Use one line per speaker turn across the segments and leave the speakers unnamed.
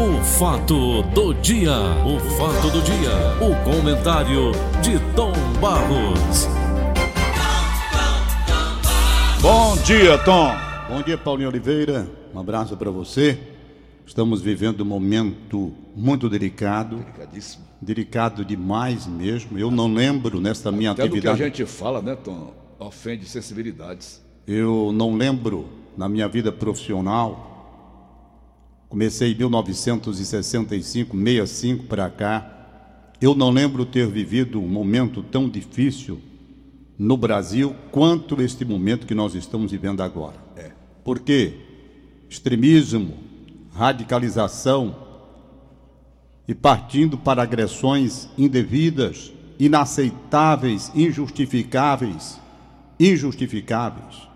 O fato do dia, o fato do dia, o comentário de Tom Barros.
Bom dia, Tom. Bom dia, Paulinho Oliveira. Um abraço para você. Estamos vivendo um momento muito delicado.
Delicadíssimo.
Delicado demais mesmo. Eu não lembro nesta minha
Até do que a
atividade.
gente fala, né, Tom? Ofende sensibilidades.
Eu não lembro na minha vida profissional. Comecei em 1965, 65 para cá. Eu não lembro ter vivido um momento tão difícil no Brasil quanto este momento que nós estamos vivendo agora.
É.
Porque extremismo, radicalização e partindo para agressões indevidas, inaceitáveis, injustificáveis, injustificáveis.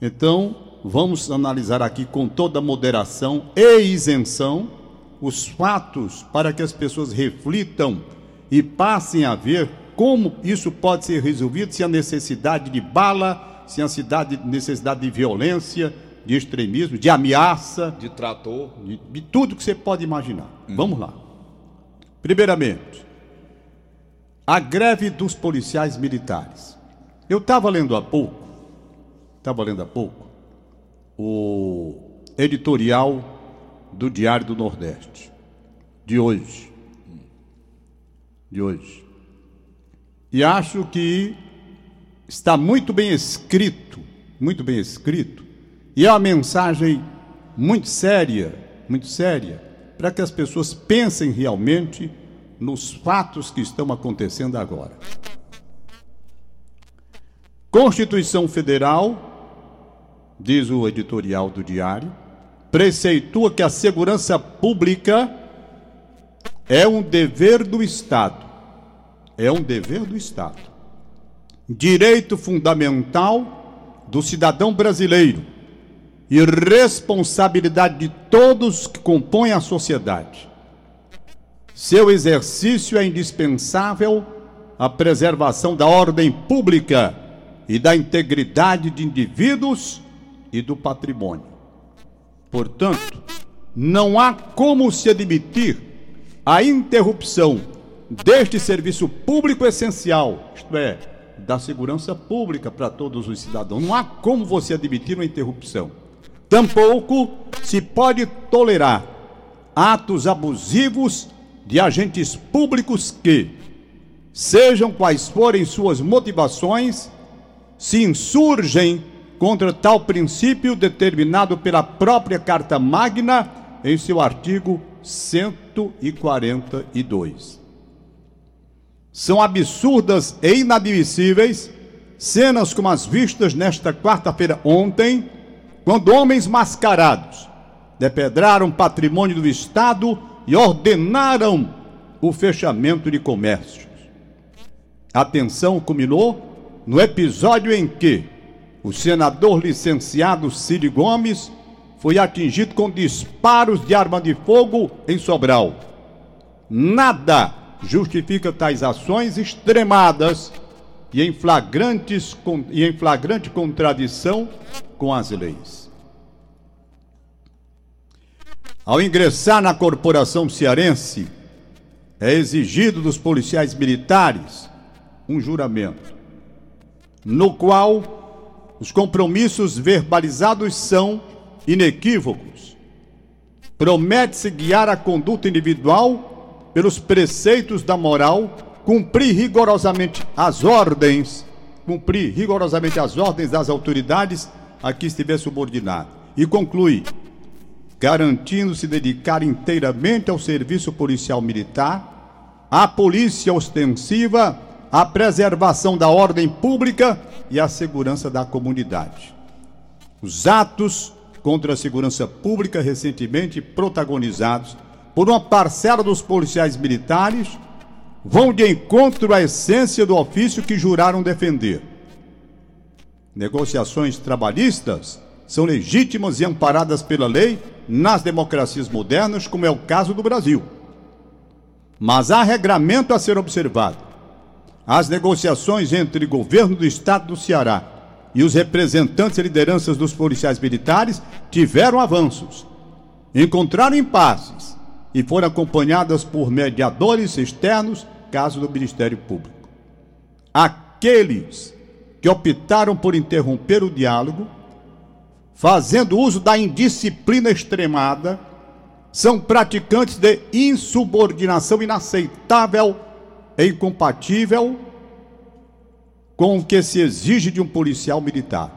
Então, vamos analisar aqui com toda moderação e isenção os fatos para que as pessoas reflitam e passem a ver como isso pode ser resolvido se a necessidade de bala, se a cidade, necessidade de violência, de extremismo, de ameaça,
De trator.
de, de tudo que você pode imaginar. Vamos lá. Primeiramente, a greve dos policiais militares. Eu estava lendo há pouco, estava lendo há pouco, o editorial do Diário do Nordeste, de hoje. De hoje. E acho que está muito bem escrito, muito bem escrito, e é uma mensagem muito séria, muito séria, para que as pessoas pensem realmente nos fatos que estão acontecendo agora. Constituição Federal, diz o editorial do Diário, preceitua que a segurança pública é um dever do Estado. É um dever do Estado. Direito fundamental do cidadão brasileiro e responsabilidade de todos que compõem a sociedade. Seu exercício é indispensável à preservação da ordem pública e da integridade de indivíduos e do patrimônio. Portanto, não há como se admitir a interrupção deste serviço público essencial, isto é, da segurança pública para todos os cidadãos. Não há como você admitir uma interrupção. Tampouco se pode tolerar atos abusivos de agentes públicos que, sejam quais forem suas motivações, se insurgem contra tal princípio determinado pela própria Carta Magna em seu artigo 142. São absurdas e inadmissíveis cenas como as vistas nesta quarta-feira ontem, quando homens mascarados depedraram patrimônio do Estado e ordenaram o fechamento de comércios. A tensão culminou no episódio em que o senador licenciado Ciro Gomes foi atingido com disparos de arma de fogo em Sobral. Nada justifica tais ações extremadas e em, flagrantes, e em flagrante contradição com as leis. Ao ingressar na corporação cearense, é exigido dos policiais militares um juramento, no qual os compromissos verbalizados são inequívocos. Promete-se guiar a conduta individual pelos preceitos da moral, cumprir rigorosamente as ordens, cumprir rigorosamente as ordens das autoridades a que estiver subordinado. E conclui: garantindo se dedicar inteiramente ao serviço policial militar, à polícia ostensiva, à preservação da ordem pública e à segurança da comunidade. Os atos contra a segurança pública recentemente protagonizados por uma parcela dos policiais militares vão de encontro à essência do ofício que juraram defender. Negociações trabalhistas são legítimas e amparadas pela lei nas democracias modernas, como é o caso do Brasil. Mas há regramento a ser observado. As negociações entre o governo do estado do Ceará e os representantes e lideranças dos policiais militares tiveram avanços, encontraram impasses e foram acompanhadas por mediadores externos, caso do Ministério Público. Aqueles que optaram por interromper o diálogo, fazendo uso da indisciplina extremada, são praticantes de insubordinação inaceitável e incompatível com o que se exige de um policial militar.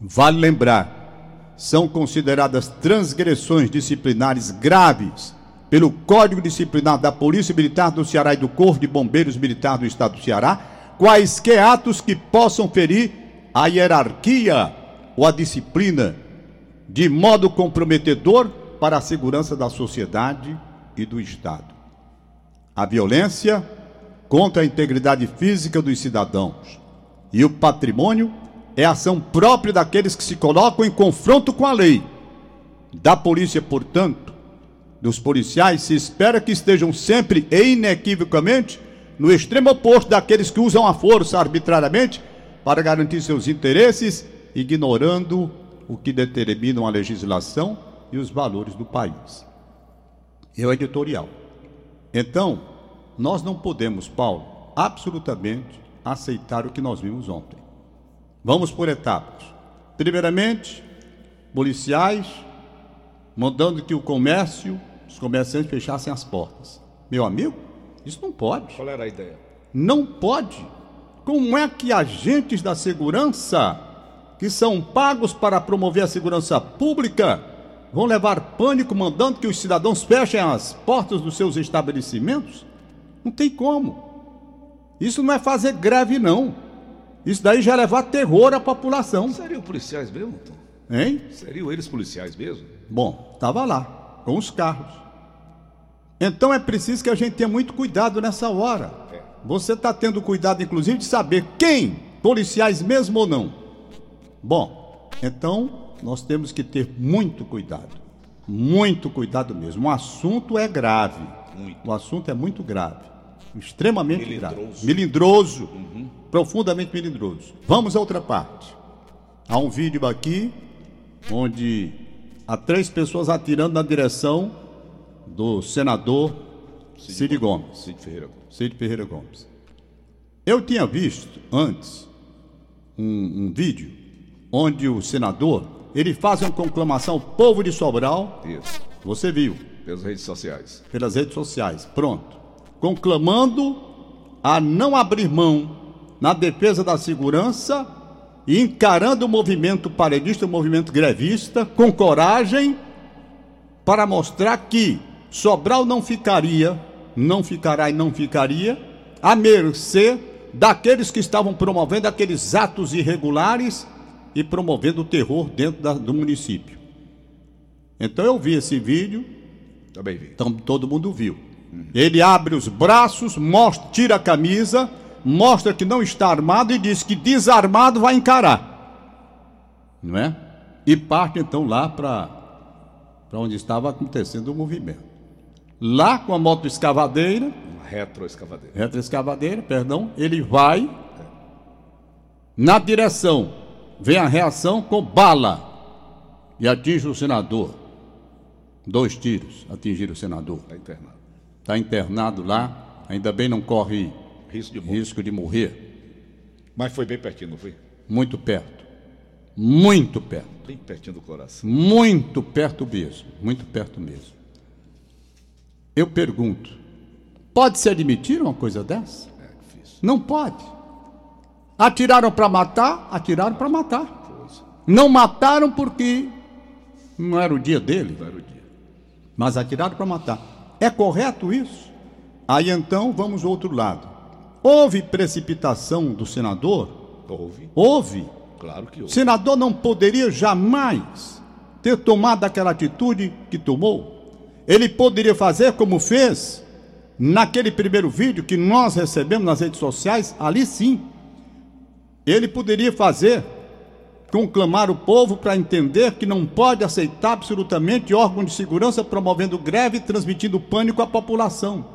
Vale lembrar, são consideradas transgressões disciplinares graves pelo Código Disciplinar da Polícia Militar do Ceará e do Corpo de Bombeiros Militar do Estado do Ceará, quaisquer atos que possam ferir a hierarquia ou a disciplina de modo comprometedor para a segurança da sociedade e do Estado. A violência contra a integridade física dos cidadãos e o patrimônio é ação própria daqueles que se colocam em confronto com a lei. Da polícia, portanto, dos policiais, se espera que estejam sempre e inequivocamente no extremo oposto daqueles que usam a força arbitrariamente para garantir seus interesses, ignorando o que determinam a legislação e os valores do país. É o editorial. Então, nós não podemos, Paulo, absolutamente aceitar o que nós vimos ontem. Vamos por etapas. Primeiramente, policiais mandando que o comércio, os comerciantes fechassem as portas. Meu amigo, isso não pode.
Qual era a ideia?
Não pode. Como é que agentes da segurança, que são pagos para promover a segurança pública, vão levar pânico mandando que os cidadãos fechem as portas dos seus estabelecimentos? Não tem como. Isso não é fazer greve, não. Isso daí já é levar terror à população.
Seriam policiais mesmo, Tom?
Hein?
Seriam eles policiais mesmo?
Bom, estava lá, com os carros. Então é preciso que a gente tenha muito cuidado nessa hora.
É.
Você está tendo cuidado, inclusive, de saber quem, policiais mesmo ou não. Bom, então nós temos que ter muito cuidado. Muito cuidado mesmo. O assunto é grave.
Muito.
O assunto é muito grave. Extremamente grave. Melindroso. Profundamente melindroso. Vamos a outra parte. Há um vídeo aqui onde há três pessoas atirando na direção do senador Cid Gomes.
Cid Ferreira Gomes.
Cid Ferreira Gomes. Eu tinha visto antes um, um vídeo onde o senador ele faz uma conclamação ao povo de Sobral.
Isso.
Você viu
Pelas redes sociais.
pelas redes sociais. Pronto. Conclamando a não abrir mão na defesa da segurança e encarando o movimento paredista, o movimento grevista, com coragem, para mostrar que Sobral não ficaria, não ficará e não ficaria, à mercê daqueles que estavam promovendo aqueles atos irregulares e promovendo o terror dentro da- do município. Então eu vi esse vídeo,
Também vi.
então todo mundo viu. Ele abre os braços, mostra, tira a camisa, mostra que não está armado e diz que desarmado vai encarar. Não é? E parte então lá para onde estava acontecendo o movimento. Lá com a moto escavadeira,
retroescavadeira.
retroescavadeira, perdão, ele vai na direção, vem a reação com bala e atinge o senador. Dois tiros atingiram o senador.
Está internado.
Está internado lá, ainda bem não corre
Risco de
risco de morrer.
Mas foi bem pertinho, não foi?
Muito perto. Muito perto.
Bem pertinho do coração.
Muito perto mesmo. Muito perto mesmo. Eu pergunto: pode se admitir uma coisa dessa?
É difícil.
Não pode. Atiraram para matar, atiraram para matar. Não mataram porque não era o dia dele,
Não era o dia.
mas atiraram para matar. É correto isso? Aí então vamos ao outro lado. Houve precipitação do senador?
Houve.
Houve.
Claro que
O
houve.
senador não poderia jamais ter tomado aquela atitude que tomou. Ele poderia fazer como fez naquele primeiro vídeo que nós recebemos nas redes sociais, ali sim. Ele poderia fazer conclamar o povo para entender que não pode aceitar absolutamente órgão de segurança promovendo greve e transmitindo pânico à população.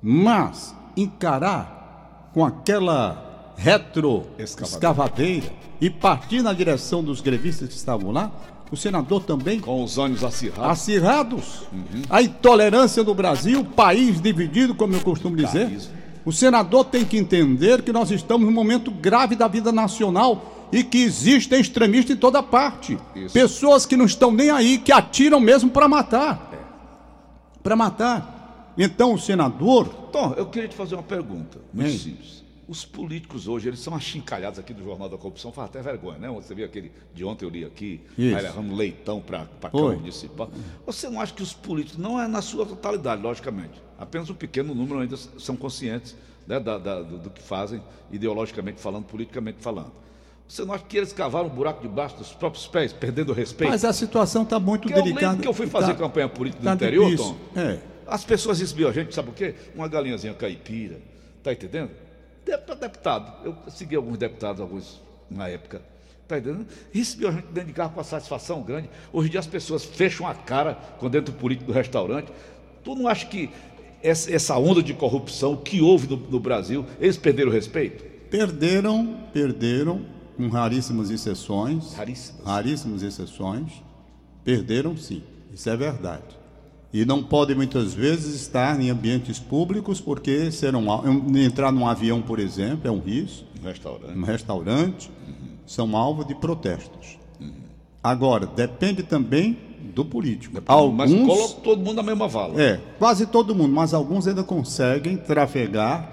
Mas encarar com aquela retro
Escavadeira.
escavadeira e partir na direção dos grevistas que estavam lá, o senador também.
Com os ânimos acirrados.
Acirrados. Uhum. A intolerância do Brasil, país dividido, como eu costumo dizer. Carisma. O senador tem que entender que nós estamos num momento grave da vida nacional e que existem extremistas em toda parte. Isso. Pessoas que não estão nem aí, que atiram mesmo para matar. É. Para matar. Então, o senador.
Tom, eu queria te fazer uma pergunta, muito Ei. simples. Os políticos hoje, eles são achincalhados aqui do Jornal da Corrupção, faz até vergonha, né? Você viu aquele de ontem eu li aqui, aí levando leitão para a Câmara Municipal. Você não acha que os políticos, não é na sua totalidade, logicamente, apenas um pequeno número ainda são conscientes né, da, da, do, do, que fazem, ideologicamente falando, politicamente falando. Você não acha que eles cavaram um buraco debaixo dos próprios pés, perdendo o respeito?
Mas a situação está muito
Porque
delicada. Eu lembro
que eu fui fazer tá, campanha política no tá interior, difícil. Tom. É. As pessoas recebiam a gente, sabe o quê? Uma galinhazinha caipira. Tá entendendo? Deputado. Eu segui alguns deputados, alguns na época. Está entendendo? Recebiam a gente dentro de carro com uma satisfação grande. Hoje em dia as pessoas fecham a cara quando dentro do político do restaurante. Tu não acha que essa onda de corrupção que houve no, no Brasil, eles perderam o respeito?
Perderam, perderam, com raríssimas exceções. Raríssimas. Raríssimas exceções. Perderam sim, isso é verdade. E não podem muitas vezes estar em ambientes públicos, porque serão, entrar num avião, por exemplo, é um risco.
Um restaurante.
Um restaurante, uhum. são alvo de protestos. Uhum. Agora, depende também do político.
Alguns, mas coloca todo mundo na mesma vala.
É, quase todo mundo, mas alguns ainda conseguem trafegar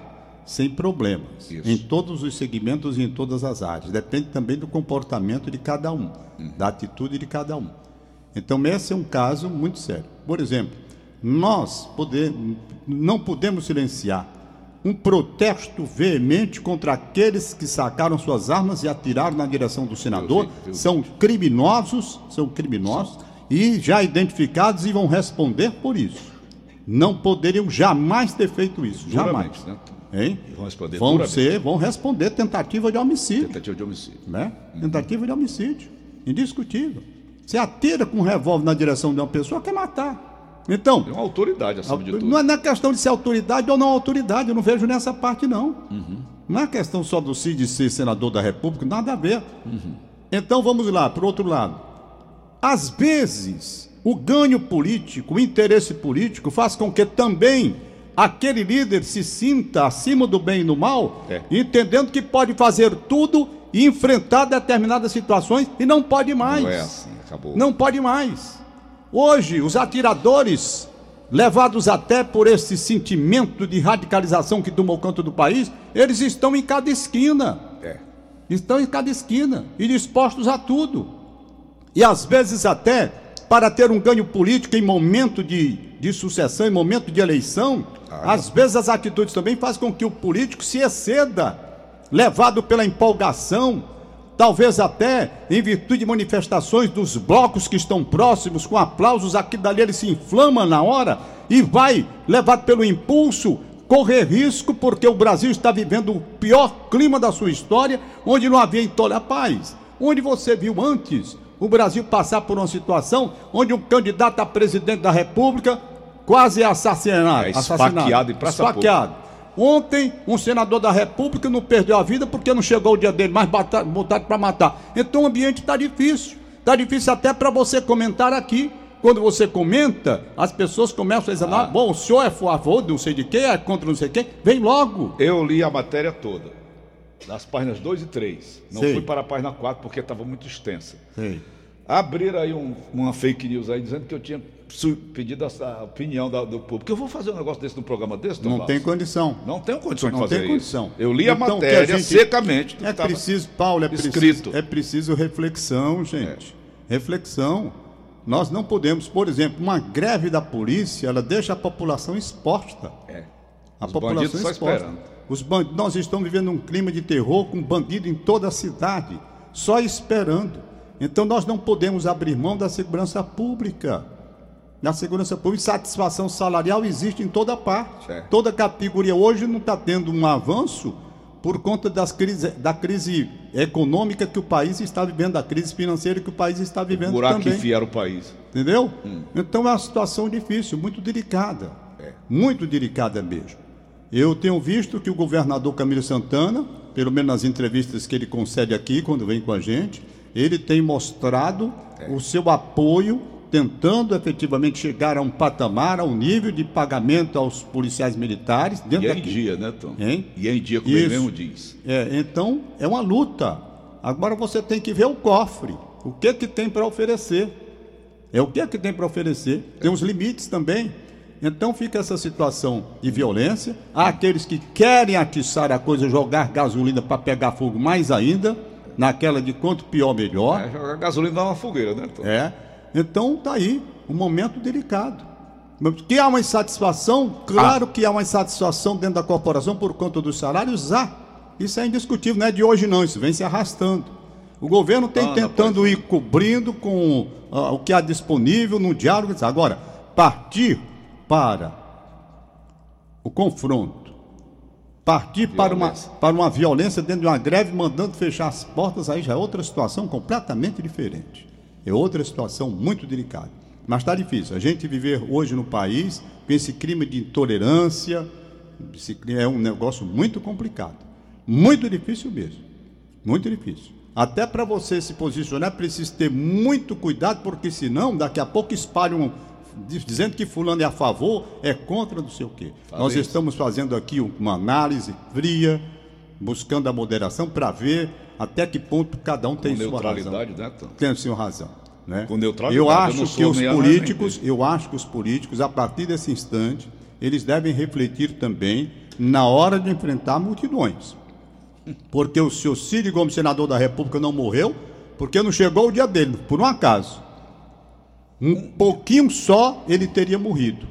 sem problemas. Isso. Em todos os segmentos e em todas as áreas. Depende também do comportamento de cada um, hum. da atitude de cada um. Então, esse é um caso muito sério. Por exemplo, nós poder, não podemos silenciar um protesto veemente contra aqueles que sacaram suas armas e atiraram na direção do senador. São criminosos, são criminosos e já identificados e vão responder por isso. Não poderiam jamais ter feito isso, jamais. Né? Hein? Vão responder vão ser, vão responder tentativa de homicídio.
Tentativa de homicídio.
Né? Uhum. Tentativa de homicídio. Indiscutível. Você atira com um revólver na direção de uma pessoa, quer matar. Então.
É uma autoridade acima de tudo.
Não é, é questão de ser autoridade ou não autoridade, eu não vejo nessa parte, não. Uhum. Não é questão só do Cid ser senador da República, nada a ver. Uhum. Então vamos lá, para o outro lado. Às vezes, o ganho político, o interesse político faz com que também aquele líder se sinta acima do bem e do mal, é. entendendo que pode fazer tudo e enfrentar determinadas situações e não pode mais. Não é assim, acabou. Não pode mais. Hoje, os atiradores, levados até por esse sentimento de radicalização que tomou conta do país, eles estão em cada esquina. É. Estão em cada esquina e dispostos a tudo e às vezes até para ter um ganho político em momento de, de sucessão, em momento de eleição, ah, às vezes as atitudes também fazem com que o político se exceda, levado pela empolgação, talvez até em virtude de manifestações dos blocos que estão próximos, com aplausos aqui dali, ele se inflama na hora e vai, levado pelo impulso, correr risco, porque o Brasil está vivendo o pior clima da sua história, onde não havia intolerância. Paz, onde você viu antes o Brasil passar por uma situação onde um candidato a presidente da República quase é assassinado. É
esfaqueado em praça esfaqueado.
Ontem, um senador da República não perdeu a vida porque não chegou o dia dele, mas botaram para matar. Então o ambiente está difícil. Está difícil até para você comentar aqui. Quando você comenta, as pessoas começam a dizer: ah. bom, o senhor é a favor de não sei de quem, é contra não sei quem. Vem logo.
Eu li a matéria toda das páginas 2 e 3. Não Sim. fui para a página 4 porque estava muito extensa. Sim. Abriram aí um, uma fake news aí dizendo que eu tinha pedido a opinião da, do público. Eu vou fazer um negócio desse num programa desse,
Não tem condição.
Não tenho condições
de
fazer
tem condição.
Isso. Eu li então, a matéria a gente... secamente.
É preciso, Paulo, é preciso, é preciso reflexão, gente. É. Reflexão. Nós não podemos, por exemplo, uma greve da polícia, ela deixa a população exposta. É. A Os população exposta. Esperando. Os bandidos, nós estamos vivendo um clima de terror com bandido em toda a cidade, só esperando. Então nós não podemos abrir mão da segurança pública. Na segurança pública, satisfação salarial existe em toda parte. Certo. Toda categoria hoje não está tendo um avanço por conta das crise, da crise econômica que o país está vivendo, da crise financeira que o país está vivendo o buraco também.
que enfiaram o país.
Entendeu? Hum. Então é uma situação difícil, muito delicada. É. Muito delicada mesmo. Eu tenho visto que o governador Camilo Santana, pelo menos nas entrevistas que ele concede aqui, quando vem com a gente, ele tem mostrado é. o seu apoio, tentando efetivamente chegar a um patamar, a um nível de pagamento aos policiais militares.
Dentro e é em dia, né, Tom? Hein? E é em dia, como
Isso.
ele mesmo diz.
É, então, é uma luta. Agora você tem que ver o cofre. O que que tem para oferecer? É o que é que tem para oferecer? Tem os limites também. Então fica essa situação de violência. Há aqueles que querem atiçar a coisa, jogar gasolina para pegar fogo mais ainda, naquela de quanto pior melhor.
É, jogar gasolina uma fogueira, né?
Tom? É. Então tá aí um momento delicado. Que há uma insatisfação, claro ah. que há uma insatisfação dentro da corporação por conta dos salários, há. Isso é indiscutível, não é de hoje não, isso vem se arrastando. O governo tem ah, tentando ir cobrindo com uh, o que há disponível no diálogo. Agora, partir para o confronto, partir para uma, para uma violência dentro de uma greve, mandando fechar as portas, aí já é outra situação completamente diferente. É outra situação muito delicada. Mas está difícil. A gente viver hoje no país com esse crime de intolerância é um negócio muito complicado. Muito difícil mesmo. Muito difícil. Até para você se posicionar, precisa ter muito cuidado, porque senão, daqui a pouco espalham dizendo que fulano é a favor, é contra não sei o quê. Fala Nós isso. estamos fazendo aqui uma análise fria, buscando a moderação para ver até que ponto cada um tem sua razão. Né, tem sua razão. Né? Com neutralidade. Eu acho eu que os políticos, eu acho que os políticos, a partir desse instante, eles devem refletir também na hora de enfrentar multidões. Porque o seu Ciro Gomes, senador da República, não morreu, porque não chegou o dia dele, por um acaso. Um pouquinho só ele teria morrido.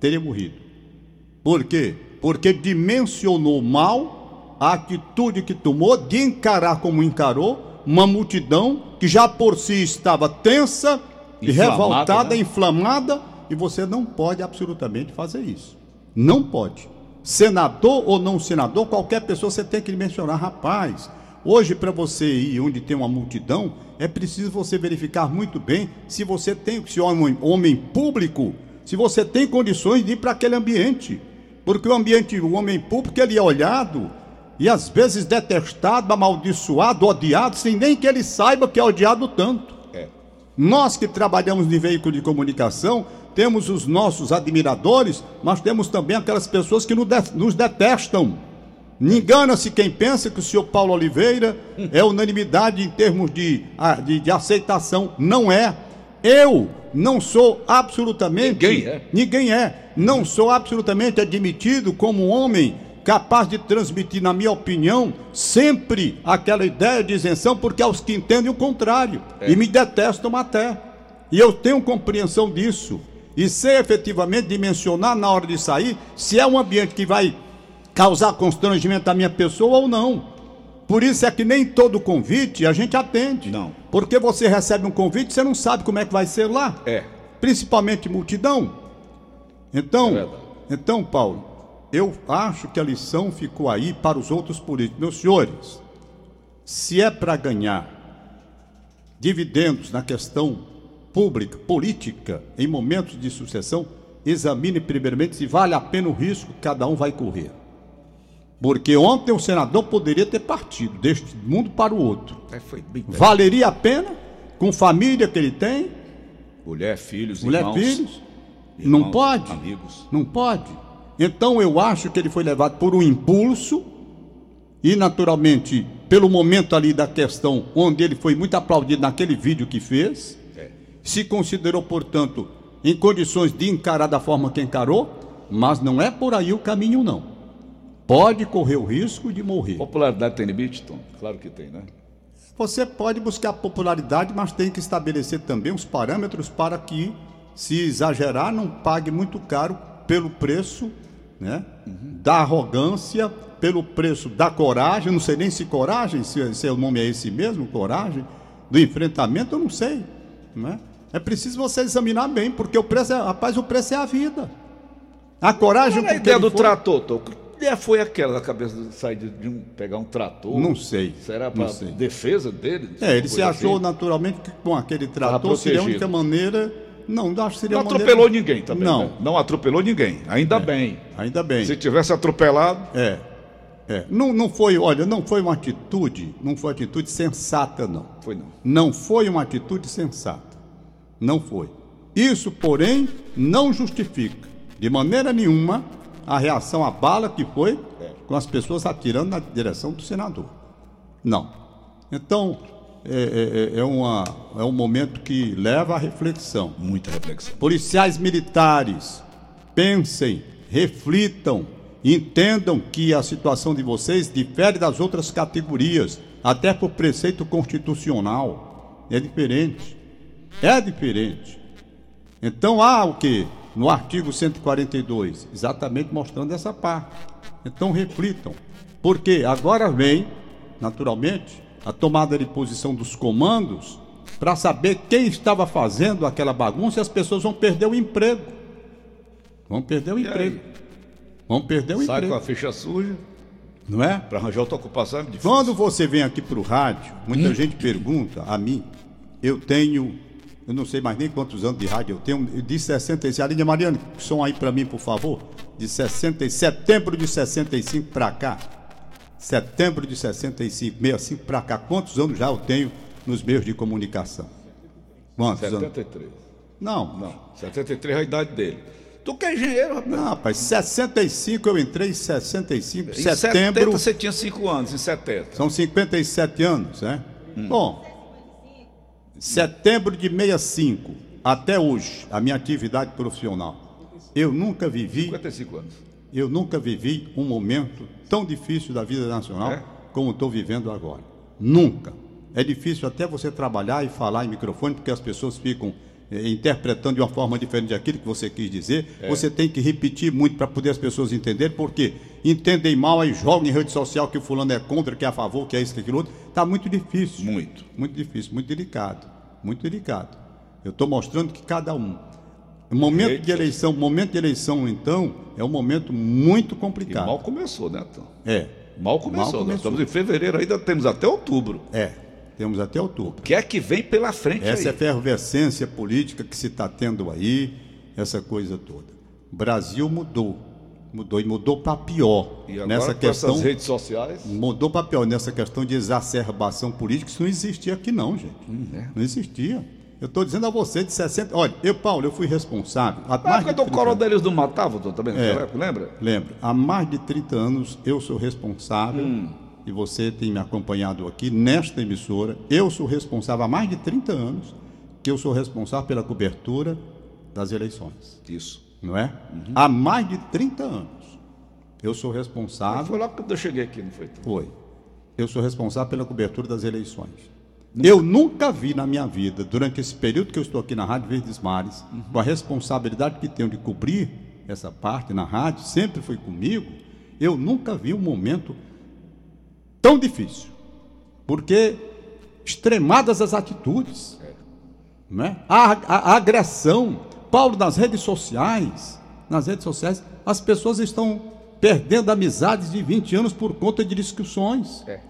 Teria morrido. Por quê? Porque dimensionou mal a atitude que tomou de encarar como encarou uma multidão que já por si estava tensa, e revoltada, né? inflamada, e você não pode absolutamente fazer isso. Não pode. Senador ou não senador, qualquer pessoa você tem que mencionar, rapaz. Hoje, para você ir onde tem uma multidão, é preciso você verificar muito bem se você tem, se homem, homem público, se você tem condições de ir para aquele ambiente. Porque o ambiente, o homem público, ele é olhado e às vezes detestado, amaldiçoado, odiado, sem nem que ele saiba que é odiado tanto. É. Nós que trabalhamos de veículo de comunicação, temos os nossos admiradores, mas temos também aquelas pessoas que nos detestam Engana-se quem pensa que o senhor Paulo Oliveira é unanimidade em termos de, de, de aceitação. Não é. Eu não sou absolutamente.
Ninguém é.
Ninguém é. Não sou absolutamente admitido como um homem capaz de transmitir, na minha opinião, sempre aquela ideia de isenção, porque há os que entendem o contrário é. e me detestam até. E eu tenho compreensão disso. E sei efetivamente dimensionar na hora de sair se é um ambiente que vai causar constrangimento à minha pessoa ou não. Por isso é que nem todo convite a gente atende.
Não.
Porque você recebe um convite, você não sabe como é que vai ser lá.
É.
Principalmente multidão. Então, é então, Paulo, eu acho que a lição ficou aí para os outros políticos. Meus senhores, se é para ganhar dividendos na questão pública, política, em momentos de sucessão, examine primeiramente se vale a pena o risco que cada um vai correr. Porque ontem o senador poderia ter partido deste mundo para o outro. É, Valeria a pena, com família que ele tem.
Mulher, filhos,
Mulher,
irmãos.
filhos. Irmãos, não pode.
Amigos.
Não pode. Então eu acho que ele foi levado por um impulso e naturalmente pelo momento ali da questão onde ele foi muito aplaudido naquele vídeo que fez, é. se considerou, portanto, em condições de encarar da forma que encarou, mas não é por aí o caminho não pode correr o risco de morrer.
Popularidade tem limite, Tom? Claro que tem, né?
Você pode buscar popularidade, mas tem que estabelecer também os parâmetros para que, se exagerar, não pague muito caro pelo preço né, uhum. da arrogância, pelo preço da coragem, não sei nem se coragem, se, se o nome é esse mesmo, coragem, do enfrentamento, eu não sei. Né? É preciso você examinar bem, porque o preço é, rapaz, o preço é a vida. A coragem.
Qual é a ideia do trator, Tom? ideia foi aquela da cabeça de sair de, de um, pegar um trator?
Não sei.
Será para defesa dele?
É, ele se achou assim? naturalmente que com aquele trator seria a única maneira. Não, acho que seria
Não atropelou maneira... ninguém também.
Não.
Né? Não atropelou ninguém. Ainda é, bem.
Ainda bem.
Se tivesse atropelado.
É. É, não, não foi, olha, não foi uma atitude, não foi uma atitude sensata, não.
Foi não.
Não foi uma atitude sensata. Não foi. Isso, porém, não justifica, de maneira nenhuma, a reação à bala que foi é. com as pessoas atirando na direção do senador. Não. Então, é, é, é, é uma, é um momento que leva à reflexão.
Muita reflexão.
Policiais militares, pensem, reflitam, entendam que a situação de vocês difere das outras categorias, até por preceito constitucional. É diferente. É diferente. Então há o que? No artigo 142, exatamente mostrando essa parte. Então reflitam. Porque agora vem, naturalmente, a tomada de posição dos comandos para saber quem estava fazendo aquela bagunça e as pessoas vão perder o emprego. Vão perder o e emprego. Aí? Vão perder o
Sai
emprego.
Sai com a ficha suja.
Não é?
Para arranjar outra ocupação é difícil.
Quando você vem aqui para o rádio, muita hum. gente pergunta a mim, eu tenho, eu não sei mais nem quantos anos de rádio eu tenho, de 66. Aline Mariana, som aí para mim, por favor. De 60, setembro de 65 para cá setembro de 65, 65 para cá, quantos anos já eu tenho nos meios de comunicação?
Quantos 73.
Anos? Não.
Não, 73 é a idade dele. Tu que é engenheiro,
rapaz? Não, rapaz, 65 eu entrei em 65,
em
setembro. 70
você tinha 5 anos, em 70.
São 57 anos, né? Hum. Bom, setembro de 65 até hoje, a minha atividade profissional, eu nunca vivi.
55 anos.
Eu nunca vivi um momento tão difícil da vida nacional é? como estou vivendo agora. Nunca. É difícil até você trabalhar e falar em microfone, porque as pessoas ficam eh, interpretando de uma forma diferente daquilo que você quis dizer. É. Você tem que repetir muito para poder as pessoas entenderem, porque entendem mal aí jogam em rede social que o fulano é contra, que é a favor, que é isso, que é aquilo outro. Está muito difícil.
Muito.
Muito difícil, muito delicado. Muito delicado. Eu estou mostrando que cada um Momento de eleição, momento de eleição, então, é um momento muito complicado. E
mal começou, né, Tom?
É.
Mal começou. Mal começou. Nós estamos em fevereiro ainda, temos até outubro.
É, temos até outubro.
O que é que vem pela frente
Essa
aí?
é efervescência política que se está tendo aí, essa coisa toda. Brasil mudou. Mudou e mudou para pior.
E agora, nessa questão, essas redes sociais?
Mudou para pior nessa questão de exacerbação política. Isso não existia aqui, não, gente.
Hum, é.
Não existia. Eu estou dizendo a você de 60. Olha, eu, Paulo, eu fui responsável.
Há Na época do Coronélios do Matava, também, é, época, lembra?
Lembro. Há mais de 30 anos eu sou responsável, hum. e você tem me acompanhado aqui nesta emissora. Eu sou responsável há mais de 30 anos que eu sou responsável pela cobertura das eleições.
Isso.
Não é? Uhum. Há mais de 30 anos. Eu sou responsável.
foi lá que eu cheguei aqui, não foi?
Foi. Eu sou responsável pela cobertura das eleições. Eu nunca vi na minha vida, durante esse período que eu estou aqui na Rádio Verdes Mares, uhum. com a responsabilidade que tenho de cobrir essa parte na rádio, sempre foi comigo, eu nunca vi um momento tão difícil. Porque extremadas as atitudes, né? a, a, a agressão, Paulo, nas redes sociais, nas redes sociais, as pessoas estão perdendo amizades de 20 anos por conta de discussões. É.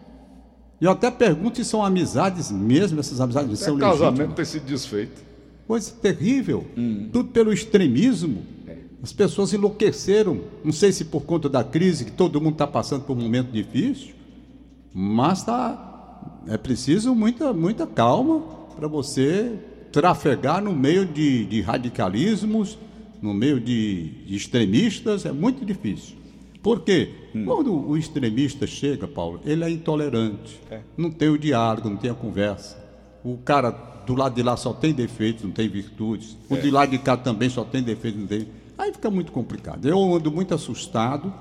E eu até pergunto se são amizades mesmo, essas amizades
até
são
legítimas. casamento ter sido desfeito.
Coisa terrível. Hum. Tudo pelo extremismo. É. As pessoas enlouqueceram. Não sei se por conta da crise, que todo mundo está passando por um momento difícil, mas tá, é preciso muita, muita calma para você trafegar no meio de, de radicalismos, no meio de, de extremistas, é muito difícil. Por quê? Hum. Quando o extremista chega, Paulo, ele é intolerante. É. Não tem o diálogo, não tem a conversa. O cara do lado de lá só tem defeitos, não tem virtudes. O é. de lá de cá também só tem defeitos, não tem. Aí fica muito complicado. Eu ando muito assustado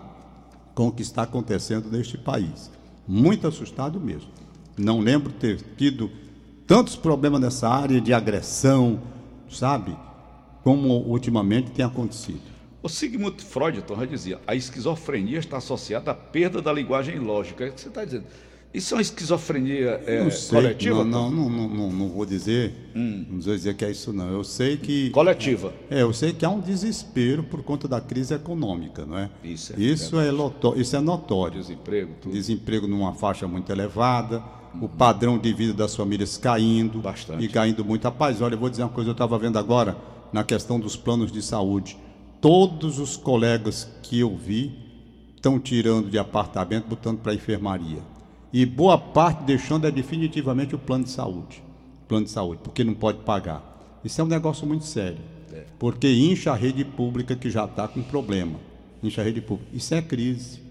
com o que está acontecendo neste país. Muito assustado mesmo. Não lembro ter tido tantos problemas nessa área de agressão, sabe? Como ultimamente tem acontecido.
O Sigmund Freud então, já dizia: a esquizofrenia está associada à perda da linguagem lógica. É o que você está dizendo? Isso é uma esquizofrenia é,
não
sei, coletiva?
Não, não, não, não, não vou dizer, hum. não vou dizer que é isso não. Eu sei que
coletiva.
É, eu sei que há um desespero por conta da crise econômica, não é?
Isso
é. Isso é, notório, isso é notório.
Desemprego,
tudo. Desemprego numa faixa muito elevada, uhum. o padrão de vida das famílias caindo,
bastante,
e caindo muito. Rapaz, olha, eu vou dizer uma coisa. Eu estava vendo agora na questão dos planos de saúde todos os colegas que eu vi estão tirando de apartamento, botando para enfermaria. E boa parte deixando é definitivamente o plano de saúde. Plano de saúde, porque não pode pagar. Isso é um negócio muito sério. É. Porque incha a rede pública que já está com problema. Incha a rede pública. Isso é crise.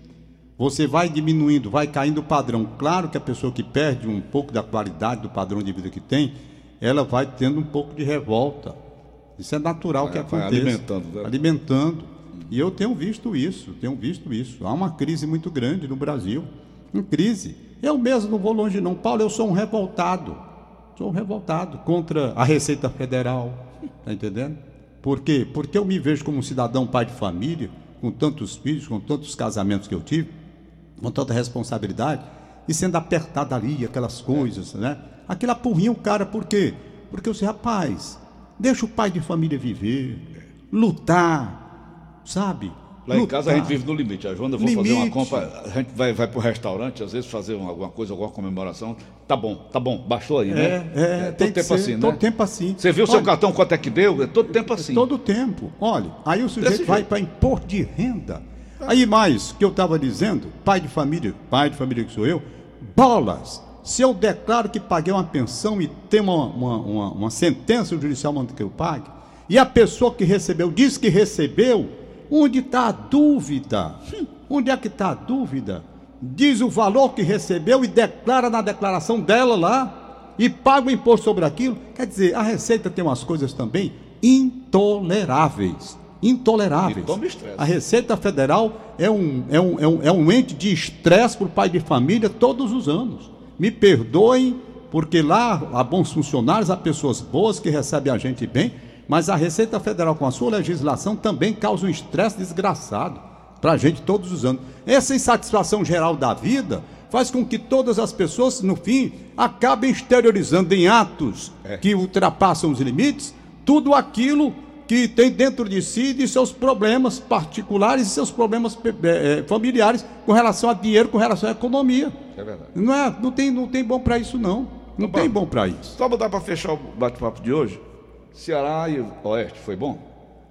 Você vai diminuindo, vai caindo o padrão. Claro que a pessoa que perde um pouco da qualidade do padrão de vida que tem, ela vai tendo um pouco de revolta. Isso é natural vai, que aconteça.
alimentando. Né?
Alimentando. E eu tenho visto isso, tenho visto isso. Há uma crise muito grande no Brasil. Em crise. Eu mesmo não vou longe não. Paulo, eu sou um revoltado. Sou um revoltado contra a Receita Federal. Está entendendo? Por quê? Porque eu me vejo como um cidadão pai de família, com tantos filhos, com tantos casamentos que eu tive com tanta responsabilidade, e sendo apertado ali, aquelas coisas, é. né? Aquilo apurrinha o cara, por quê? Porque você, rapaz, deixa o pai de família viver, lutar, sabe?
Lá lutar. em casa a gente vive no limite. A Joana, eu vou limite. fazer uma compra, a gente vai, vai para o restaurante, às vezes fazer alguma coisa, alguma comemoração. Tá bom, tá bom, baixou aí,
né? É, é, é todo tempo assim, né? Todo tempo assim.
Você viu seu cartão, quanto é que deu? É todo tempo assim.
Todo tempo. Olha, aí o sujeito vai para imposto de renda. Aí mais, que eu estava dizendo, pai de família, pai de família que sou eu, bolas! Se eu declaro que paguei uma pensão e tem uma, uma, uma, uma sentença judicial mandando que eu pague, e a pessoa que recebeu diz que recebeu, onde está a dúvida? Hum, onde é que está a dúvida? Diz o valor que recebeu e declara na declaração dela lá, e paga o imposto sobre aquilo. Quer dizer, a Receita tem umas coisas também intoleráveis intoleráveis. A Receita Federal é um, é um, é um, é um ente de estresse para o pai de família todos os anos. Me perdoem, porque lá há bons funcionários, há pessoas boas que recebem a gente bem, mas a Receita Federal, com a sua legislação, também causa um estresse desgraçado para a gente todos os anos. Essa insatisfação geral da vida faz com que todas as pessoas, no fim, acabem exteriorizando em atos é. que ultrapassam os limites tudo aquilo que tem dentro de si de seus problemas particulares e seus problemas é, familiares com relação a dinheiro, com relação à economia. É verdade. Não, é, não, tem, não tem bom para isso, não. Não tá tem bom para isso.
Só mudar para fechar o bate-papo de hoje. Ceará e Oeste, foi bom?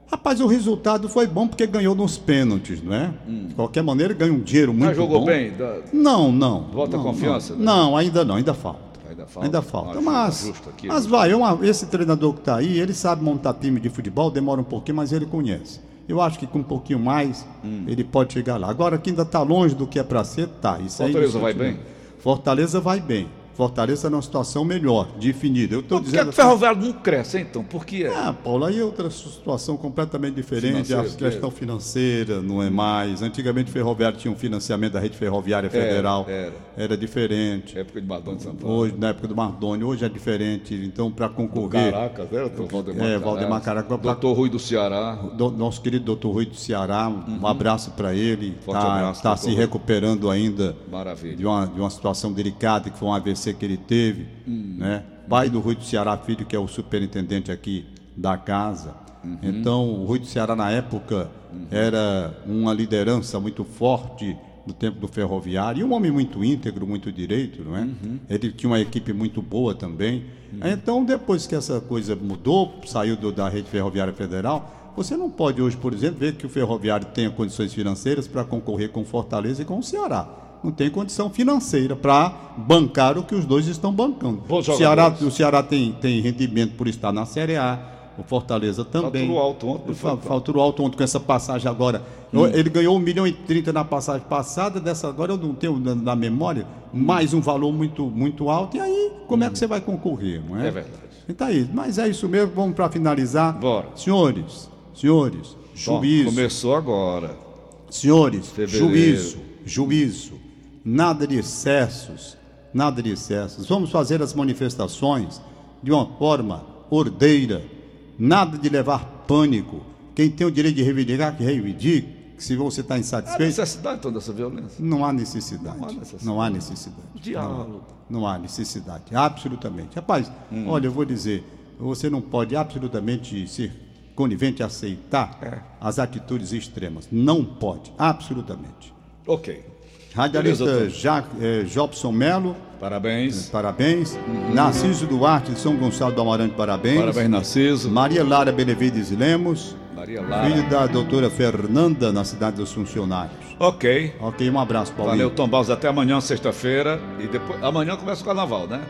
Rapaz, o resultado foi bom porque ganhou nos pênaltis, não é? Hum. De qualquer maneira, ganhou um dinheiro muito Mas
jogou
bom.
bem? Da...
Não, não.
Volta
não,
confiança?
Não. Né? não, ainda não, ainda falta. Ainda falta. Ainda falta. Mas, aqui, mas vai, uma, esse treinador que está aí, ele sabe montar time de futebol, demora um pouquinho, mas ele conhece. Eu acho que com um pouquinho mais, hum. ele pode chegar lá. Agora que ainda está longe do que é para ser, tá.
Isso Fortaleza vai bem?
Fortaleza vai bem. Fortaleza numa situação melhor, definida. Eu estou dizendo.
Por que, assim, o Ferroviário não cresce, então? Por que é?
Ah, Paulo, aí é outra situação completamente diferente. a questão financeira não é mais. Antigamente o Ferroviário tinha um financiamento da rede ferroviária federal. Era, era. era diferente.
época de Mardoni de São Paulo.
Hoje, na época do Mardoni, hoje é diferente. Então, para concorrer.
Caracas, era o Valdemar
É, Valdemar Caracas.
Doutor Rui do Ceará.
Do, nosso querido doutor Rui do Ceará, um uhum. abraço para ele. Está tá se recuperando ainda
Maravilha.
De, uma, de uma situação delicada, que foi um AVC que ele teve, hum. né? Pai do Rui do Ceará Filho, que é o superintendente aqui da casa. Uhum. Então, o Rui do Ceará, na época, uhum. era uma liderança muito forte no tempo do ferroviário, e um homem muito íntegro, muito direito, não é? Uhum. Ele tinha uma equipe muito boa também. Uhum. Então, depois que essa coisa mudou, saiu do, da rede ferroviária federal, você não pode hoje, por exemplo, ver que o ferroviário tenha condições financeiras para concorrer com Fortaleza e com o Ceará não tem condição financeira para bancar o que os dois estão bancando. O Ceará, o Ceará tem, tem rendimento por estar na Série A, o Fortaleza também.
Faturou alto ontem.
Faturou alto ontem com essa passagem agora. Hum. Ele ganhou 1 milhão e 30 na passagem passada, dessa agora eu não tenho na, na memória, mais um valor muito, muito alto. E aí, como hum. é que hum. você vai concorrer? Não é?
é verdade.
Então é isso. Mas é isso mesmo, vamos para finalizar.
Bora.
Senhores, senhores, Bom, juízo.
Começou agora.
Senhores, Fevereiro. juízo, juízo nada de excessos, nada de excessos. Vamos fazer as manifestações de uma forma ordeira, nada de levar pânico. Quem tem o direito de reivindicar, que reivindique. Se você está insatisfeito. Há
necessidade toda essa violência?
Não há necessidade. Não há necessidade. Não há necessidade.
Diálogo.
Não, não há necessidade. Absolutamente. Rapaz, hum. olha, eu vou dizer, você não pode absolutamente ser conivente a aceitar é. as atitudes extremas. Não pode, absolutamente.
Ok.
Radialista Jac, eh, Jobson Melo.
Parabéns.
Eh, parabéns. Uhum. Narciso Duarte de São Gonçalo do Amarante, parabéns.
Parabéns, Narciso.
Maria Lara Benevides Lemos. Maria Lara. Filho da doutora Fernanda, na cidade dos funcionários.
Ok.
Ok, um abraço, Paulinho.
Valeu, Tom Barros. Até amanhã, sexta-feira. E depois. Amanhã começa o carnaval, né?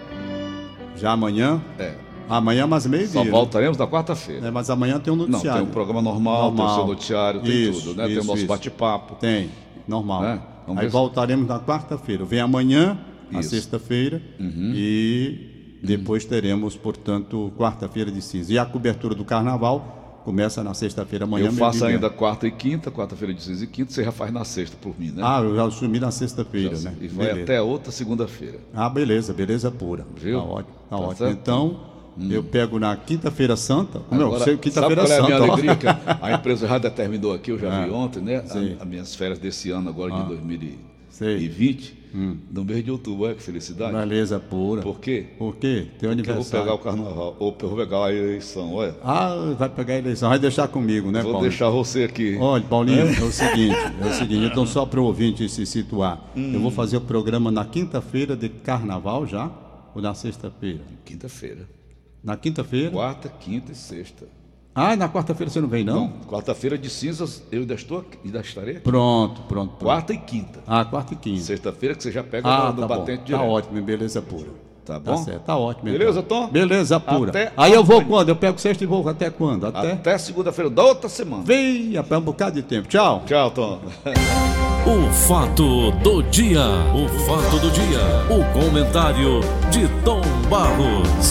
Já amanhã?
É.
Amanhã mais meio
dia. Só voltaremos na quarta-feira.
É, mas amanhã tem um noticiário.
Não, tem um programa normal, normal. tem o seu noticiário, tem isso, tudo, né? Isso, tem o nosso bate-papo.
Tem, normal. É? Aí voltaremos na quarta-feira. Vem amanhã, na sexta-feira, uhum. e depois teremos, portanto, quarta-feira de cinza. E a cobertura do carnaval começa na sexta-feira amanhã.
Eu faço ainda quarta e quinta, quarta-feira de cinza e quinta, você já faz na sexta por mim, né?
Ah, eu já assumi na sexta-feira, né?
E vai beleza. até outra segunda-feira.
Ah, beleza, beleza pura. Viu? Tá ótimo, tá, tá ótimo. Certo? Então. Hum. Eu pego na Quinta-feira Santa.
Agora, Meu, quinta-feira santa. Qual é a minha alegria? A empresa já determinou aqui, eu já é. vi ontem, né? As minhas férias desse ano, agora ah. de 2020. Hum. No mês de outubro, olha que felicidade.
Beleza pura.
Por quê?
Por quê? Tem aniversário.
eu vou pegar o carnaval, ou vou pegar a eleição, olha.
Ah, vai pegar a eleição, vai deixar comigo, né,
Vou
Paulinho?
deixar você aqui.
Olha, Paulinho, é, é o seguinte, é o seguinte, então só para o ouvinte se situar, hum. eu vou fazer o programa na quinta-feira de carnaval já, ou na sexta-feira?
Quinta-feira.
Na quinta-feira?
Quarta, quinta e sexta.
Ah, na quarta-feira você não vem, não? Não,
quarta-feira de cinzas eu ainda estou aqui, ainda estarei aqui.
Pronto, pronto, pronto.
Quarta e quinta.
Ah, quarta e quinta.
Sexta-feira que você já pega
ah,
no,
tá
batente
bom.
direto.
Tá ótimo, beleza pura.
Tá bom? Tá
certo, tá ótimo.
Então. Beleza, Tom?
Beleza pura. Até Aí eu vou quando? Eu pego sexta e vou até quando?
Até, até segunda-feira da outra semana.
Vem, é um bocado de tempo. Tchau.
Tchau, Tom.
o fato do dia. O fato do dia. O comentário de Tom Barros.